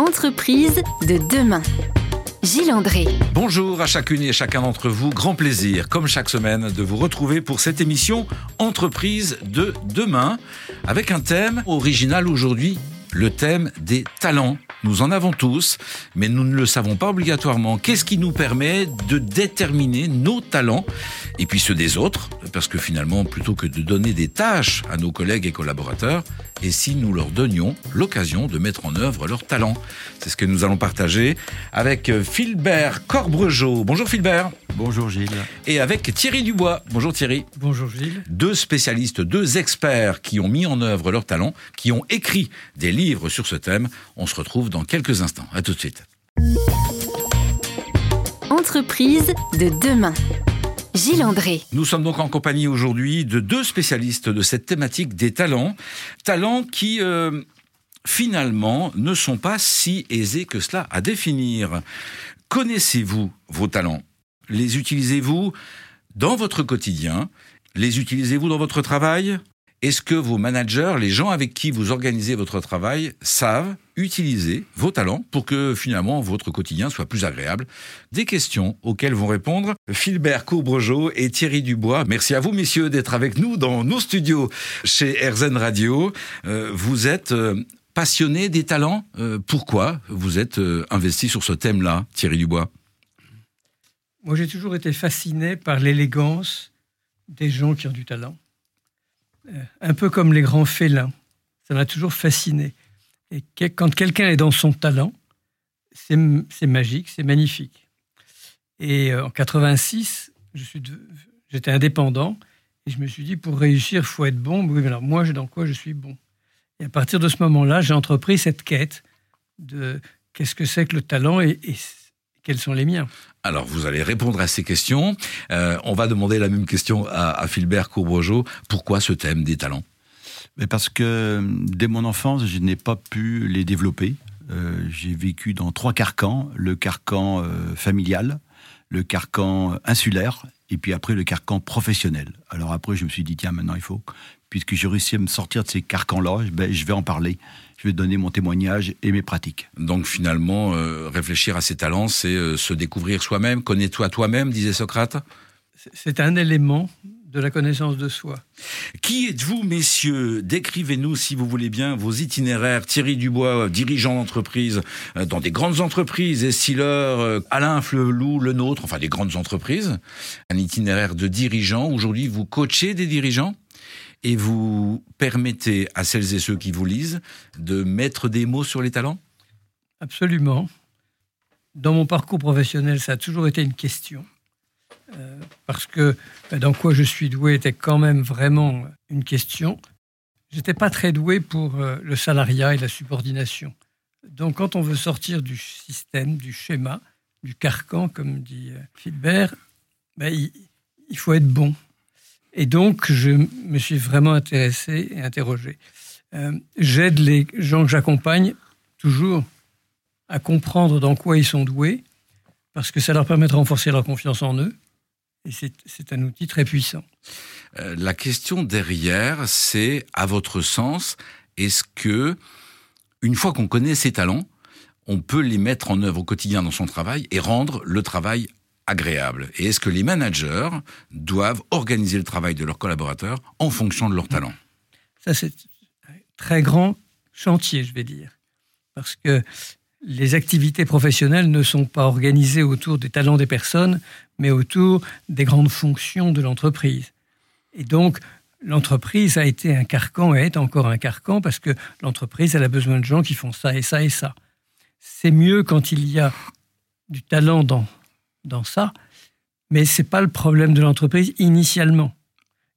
Entreprise de demain. Gilles André. Bonjour à chacune et chacun d'entre vous. Grand plaisir, comme chaque semaine, de vous retrouver pour cette émission Entreprise de demain, avec un thème original aujourd'hui, le thème des talents. Nous en avons tous, mais nous ne le savons pas obligatoirement. Qu'est-ce qui nous permet de déterminer nos talents? Et puis ceux des autres Parce que finalement, plutôt que de donner des tâches à nos collègues et collaborateurs, et si nous leur donnions l'occasion de mettre en œuvre leurs talents C'est ce que nous allons partager avec Philbert Corbregeau. Bonjour Philbert. Bonjour Gilles. Et avec Thierry Dubois. Bonjour Thierry. Bonjour Gilles. Deux spécialistes, deux experts qui ont mis en œuvre leurs talents, qui ont écrit des livres sur ce thème. On se retrouve dans quelques instants. À tout de suite. Entreprise de demain. Gilles André. Nous sommes donc en compagnie aujourd'hui de deux spécialistes de cette thématique des talents. Talents qui, euh, finalement, ne sont pas si aisés que cela à définir. Connaissez-vous vos talents? Les utilisez-vous dans votre quotidien? Les utilisez-vous dans votre travail? Est-ce que vos managers, les gens avec qui vous organisez votre travail, savent utiliser vos talents pour que finalement votre quotidien soit plus agréable Des questions auxquelles vont répondre Philbert Courbrejot et Thierry Dubois. Merci à vous messieurs d'être avec nous dans nos studios chez RZN Radio. Euh, vous êtes euh, passionné des talents. Euh, pourquoi vous êtes investi sur ce thème-là, Thierry Dubois? Moi j'ai toujours été fasciné par l'élégance des gens qui ont du talent. Euh, un peu comme les grands félins. Ça m'a toujours fasciné. Et quand quelqu'un est dans son talent, c'est magique, c'est magnifique. Et euh, en 86, j'étais indépendant et je me suis dit pour réussir, il faut être bon. Oui, mais alors moi, dans quoi je suis bon? Et à partir de ce moment-là, j'ai entrepris cette quête de qu'est-ce que c'est que le talent et, quels sont les miens alors, vous allez répondre à ces questions. Euh, on va demander la même question à, à Philbert Courbojo. Pourquoi ce thème des talents? Parce que dès mon enfance, je n'ai pas pu les développer. Euh, j'ai vécu dans trois carcans. Le carcan euh, familial, le carcan insulaire et puis après le carcan professionnel. Alors après, je me suis dit, tiens, maintenant il faut, puisque j'ai réussi à me sortir de ces carcans-là, ben, je vais en parler je vais donner mon témoignage et mes pratiques. Donc finalement, euh, réfléchir à ses talents, c'est euh, se découvrir soi-même. Connais-toi toi-même, disait Socrate. C'est un élément de la connaissance de soi. Qui êtes-vous, messieurs? Décrivez-nous, si vous voulez bien, vos itinéraires. Thierry Dubois, dirigeant d'entreprise euh, dans des grandes entreprises, Estiller, Alain Flelou, le nôtre, enfin des grandes entreprises. Un itinéraire de dirigeant. Aujourd'hui, vous coachez des dirigeants et vous permettez à celles et ceux qui vous lisent de mettre des mots sur les talents? Absolument. Dans mon parcours professionnel, ça a toujours été une question. Euh, parce que ben, dans quoi je suis doué était quand même vraiment une question. J'étais pas très doué pour euh, le salariat et la subordination. Donc quand on veut sortir du système, du schéma, du carcan, comme dit euh, Philbert, ben, il faut être bon. Et donc, je me suis vraiment intéressé et interrogé. Euh, j'aide les gens que j'accompagne toujours à comprendre dans quoi ils sont doués, parce que ça leur permet de renforcer leur confiance en eux. Et c'est un outil très puissant. Euh, la question derrière, c'est, à votre sens, est-ce que, une fois qu'on connaît ses talents, on peut les mettre en œuvre au quotidien dans son travail et rendre le travail agréable? Et est-ce que les managers doivent organiser le travail de leurs collaborateurs en fonction de leurs talents? Ça, c'est un très grand chantier, je vais dire. Parce que les activités professionnelles ne sont pas organisées autour des talents des personnes, mais autour des grandes fonctions de l'entreprise. Et donc, l'entreprise a été un carcan et est encore un carcan parce que l'entreprise, elle a besoin de gens qui font ça et ça et ça. C'est mieux quand il y a du talent dans dans ça, mais ce n'est pas le problème de l'entreprise initialement.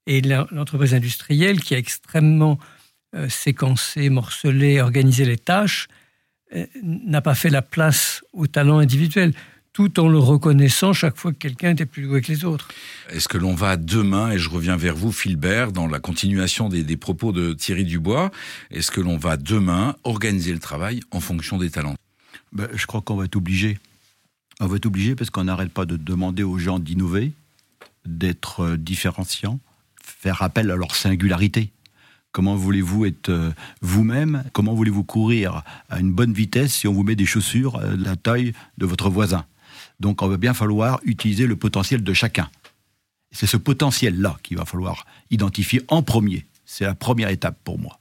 Et l'entreprise industrielle qui a extrêmement euh, séquencé, morcelé, organisé les tâches, n'a pas fait la place au talent individuel tout en le reconnaissant chaque fois que quelqu'un était plus doué que les autres. Est-ce que l'on va demain, et je reviens vers vous, Philbert, dans la continuation des, propos de Thierry Dubois, est-ce que l'on va demain organiser le travail en fonction des talents? Ben, Je crois qu'on va être obligé. On va être obligé parce qu'on n'arrête pas de demander aux gens d'innover, d'être euh, différenciants, faire appel à leur singularité. Comment voulez-vous être euh, vous-même? Comment voulez-vous courir à une bonne vitesse si on vous met des chaussures euh, de la taille de votre voisin? Donc, on va bien falloir utiliser le potentiel de chacun. C'est ce potentiel-là qu'il va falloir identifier en premier. C'est la première étape pour moi.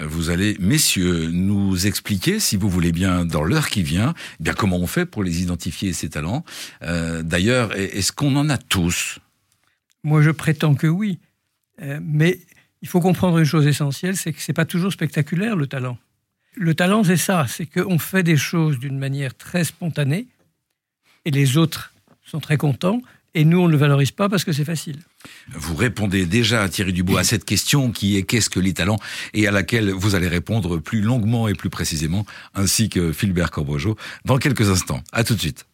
Euh, vous allez, messieurs, nous expliquer, si vous voulez bien, dans l'heure qui vient, eh bien comment on fait pour les identifier, ces talents. Euh, d'ailleurs, est-ce qu'on en a tous? Moi, je prétends que oui. Euh, mais il faut comprendre une chose essentielle, c'est que ce n'est pas toujours spectaculaire, le talent. Le talent, c'est ça, c'est qu'on fait des choses d'une manière très spontanée, et les autres sont très contents, et nous, on ne le valorise pas parce que c'est facile. Vous répondez déjà, Thierry Dubois, à cette question qui est qu'est-ce que les talents et à laquelle vous allez répondre plus longuement et plus précisément, ainsi que Philbert Corbregeau, dans quelques instants. À tout de suite.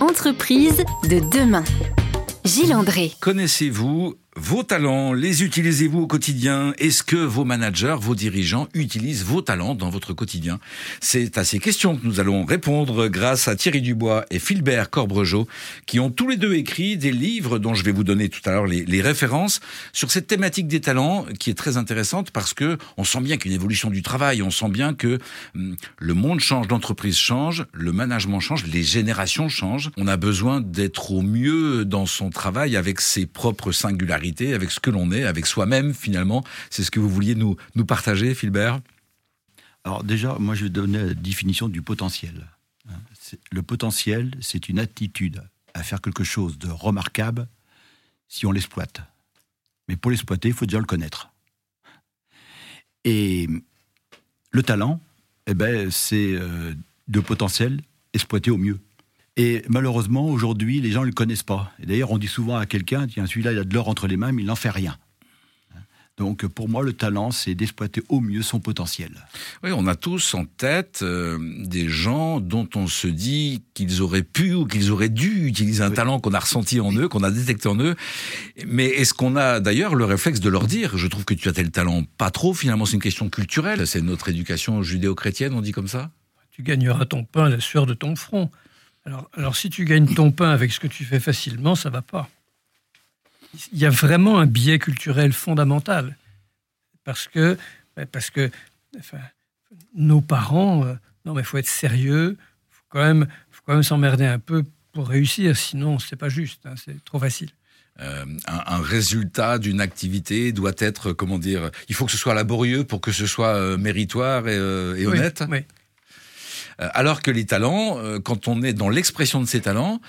Entreprise de demain. Gilles André. Connaissez-vous vos talents, les utilisez-vous au quotidien? Est-ce que vos managers, vos dirigeants utilisent vos talents dans votre quotidien? C'est à ces questions que nous allons répondre grâce à Thierry Dubois et Philbert Corbregeau, qui ont tous les deux écrit des livres dont je vais vous donner tout à l'heure les, références sur cette thématique des talents qui est très intéressante parce que on sent bien qu'une évolution du travail, on sent bien que hum, le monde change, l'entreprise change, le management change, les générations changent. On a besoin d'être au mieux dans son travail avec ses propres singularités avec ce que l'on est, avec soi-même finalement. C'est ce que vous vouliez nous, partager, Philbert? Alors déjà, moi je vais donner la définition du potentiel. Hein, le potentiel, c'est une attitude à faire quelque chose de remarquable si on l'exploite. Mais pour l'exploiter, il faut déjà le connaître. Et le talent, eh ben, c'est euh, de potentiel exploité au mieux. Et malheureusement, aujourd'hui, les gens ne le connaissent pas. Et d'ailleurs, on dit souvent à quelqu'un, tiens, celui-là, il a de l'or entre les mains, mais il n'en fait rien. Donc pour moi, le talent, c'est d'exploiter au mieux son potentiel. Oui, on a tous en tête euh, des gens dont on se dit qu'ils auraient pu ou qu'ils auraient dû utiliser un talent qu'on a ressenti en eux, qu'on a détecté en eux. Mais est-ce qu'on a d'ailleurs le réflexe de leur dire, je trouve que tu as tel talent Pas trop, finalement, c'est une question culturelle. C'est notre éducation judéo-chrétienne, on dit comme ça? Tu gagneras ton pain à la sueur de ton front. Alors, alors, si tu gagnes ton pain avec ce que tu fais facilement, ça va pas. Il y a vraiment un biais culturel fondamental. Parce que, parce que nos parents, euh, non, mais il faut être sérieux, il faut quand même, faut quand même s'emmerder un peu pour réussir, sinon, c'est pas juste, hein, c'est trop facile. Euh, un, résultat d'une activité doit être, comment dire, il faut que ce soit laborieux pour que ce soit euh, méritoire et, honnête. Oui. Euh, alors que les talents, euh, quand on est dans l'expression de ces talents,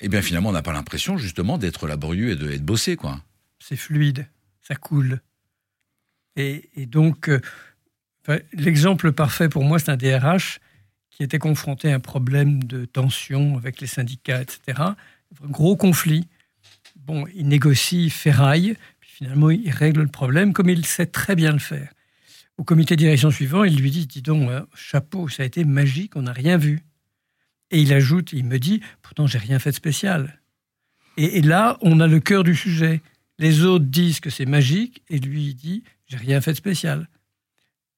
eh bien finalement on n'a pas l'impression justement d'être laborieux et de, être bossé quoi. C'est fluide, ça coule. Et, donc euh, l'exemple parfait pour moi c'est un DRH qui était confronté à un problème de tension avec les syndicats, etc. Gros conflit. Bon, il négocie, il ferraille, puis finalement il règle le problème comme il sait très bien le faire au comité de direction suivant, il lui dit, dis donc, hein, chapeau, ça a été magique, on n'a rien vu. Et il ajoute, il me dit, pourtant j'ai rien fait de spécial. Et, là, on a le cœur du sujet. Les autres disent que c'est magique, et lui il dit, j'ai rien fait de spécial.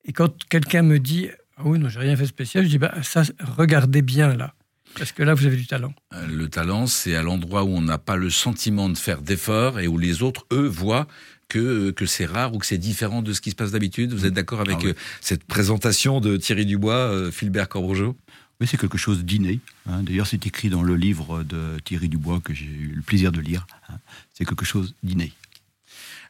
Et quand quelqu'un me dit, ah oui, non, j'ai rien fait de spécial, je dis, bah, ça, regardez bien là. Parce que là, vous avez du talent. Euh, le talent, c'est à l'endroit où on n'a pas le sentiment de faire d'efforts et où les autres, eux, voient que, que c'est rare ou que c'est différent de ce qui se passe d'habitude. Vous êtes d'accord avec ah euh, cette présentation de Thierry Dubois, euh, Philbert Corbregeau Oui, c'est quelque chose d'inné. Hein. D'ailleurs, c'est écrit dans le livre de Thierry Dubois que j'ai eu le plaisir de lire. Hein. C'est quelque chose d'inné.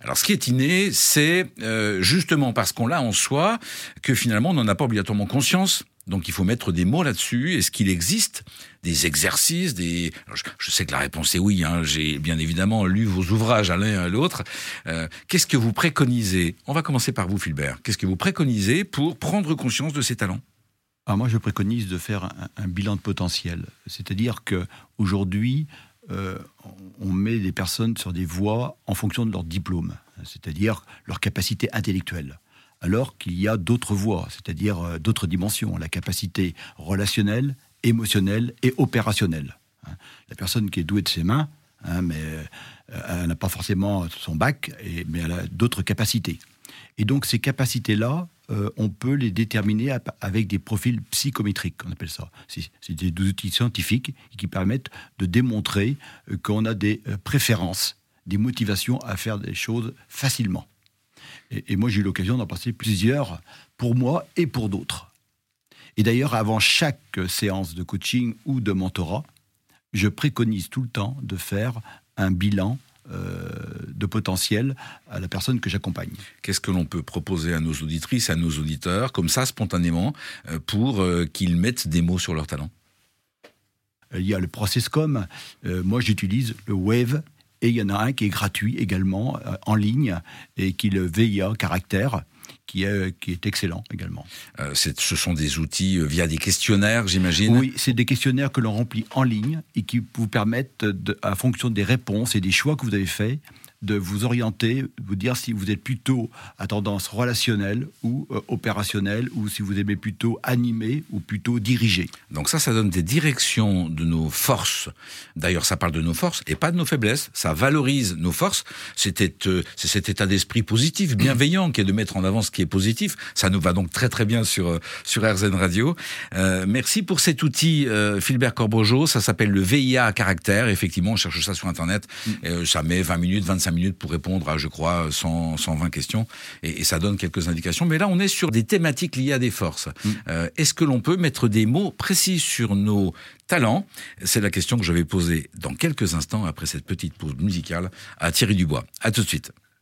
Alors, ce qui est inné, c'est euh, justement parce qu'on l'a en soi que finalement, on n'en a pas obligatoirement conscience. Donc il faut mettre des mots là-dessus. Est-ce qu'il existe des exercices, des je, sais que la réponse est oui. Hein. J'ai bien évidemment lu vos ouvrages à l'un et à l'autre. Euh, qu'est-ce que vous préconisez? On va commencer par vous, Philbert. Qu'est-ce que vous préconisez pour prendre conscience de ces talents? Ah, moi, je préconise de faire un, bilan de potentiel. C'est-à-dire que aujourd'hui, euh, on met des personnes sur des voies en fonction de leur diplôme, c'est-à-dire leur capacité intellectuelle alors qu'il y a d'autres voies, c'est-à-dire euh, d'autres dimensions, la capacité relationnelle, émotionnelle et opérationnelle. Hein. La personne qui est douée de ses mains, hein, mais euh, elle n'a pas forcément son bac, mais elle a d'autres capacités. Et donc ces capacités-là, euh, on peut les déterminer avec des profils psychométriques, on appelle ça. C'est des outils scientifiques qui permettent de démontrer qu'on a des préférences, des motivations à faire des choses facilement. Et, moi, j'ai eu l'occasion d'en passer plusieurs pour moi et pour d'autres. Et d'ailleurs, avant chaque séance de coaching ou de mentorat, je préconise tout le temps de faire un bilan euh, de potentiel à la personne que j'accompagne. Qu'est-ce que l'on peut proposer à nos auditrices, à nos auditeurs, comme ça, spontanément, euh, pour euh, qu'ils mettent des mots sur leur talent? Il y a le Processcom. moi, j'utilise le Wave. Et il y en a un qui est gratuit également, en ligne, et qui est le VIA caractère qui est, qui est excellent également. Euh, ce sont des outils euh, via des questionnaires, j'imagine? Oui, c'est des questionnaires que l'on remplit en ligne et qui vous permettent, de, à fonction des réponses et des choix que vous avez faits, de vous orienter, vous dire si vous êtes plutôt à tendance relationnelle ou euh, opérationnelle, ou si vous aimez plutôt animer ou plutôt diriger. Donc ça, ça donne des directions de nos forces. D'ailleurs, ça parle de nos forces et pas de nos faiblesses. Ça valorise nos forces. C'est euh, cet état d'esprit positif, bienveillant, qui est de mettre en avant ce qui est positif. Ça nous va donc très très bien sur euh, sur RZN Radio. merci pour cet outil, Philbert Corbojo. Ça s'appelle le VIA à caractère. Effectivement, on cherche ça sur Internet. Mm. ça met 20 minutes, 25 minutes pour répondre à, je crois, 100, 120 questions, et, ça donne quelques indications. Mais là, on est sur des thématiques liées à des forces. Mm. Euh, est-ce que l'on peut mettre des mots précis sur nos talents? C'est la question que je vais poser dans quelques instants après cette petite pause musicale à Thierry Dubois. À tout de suite.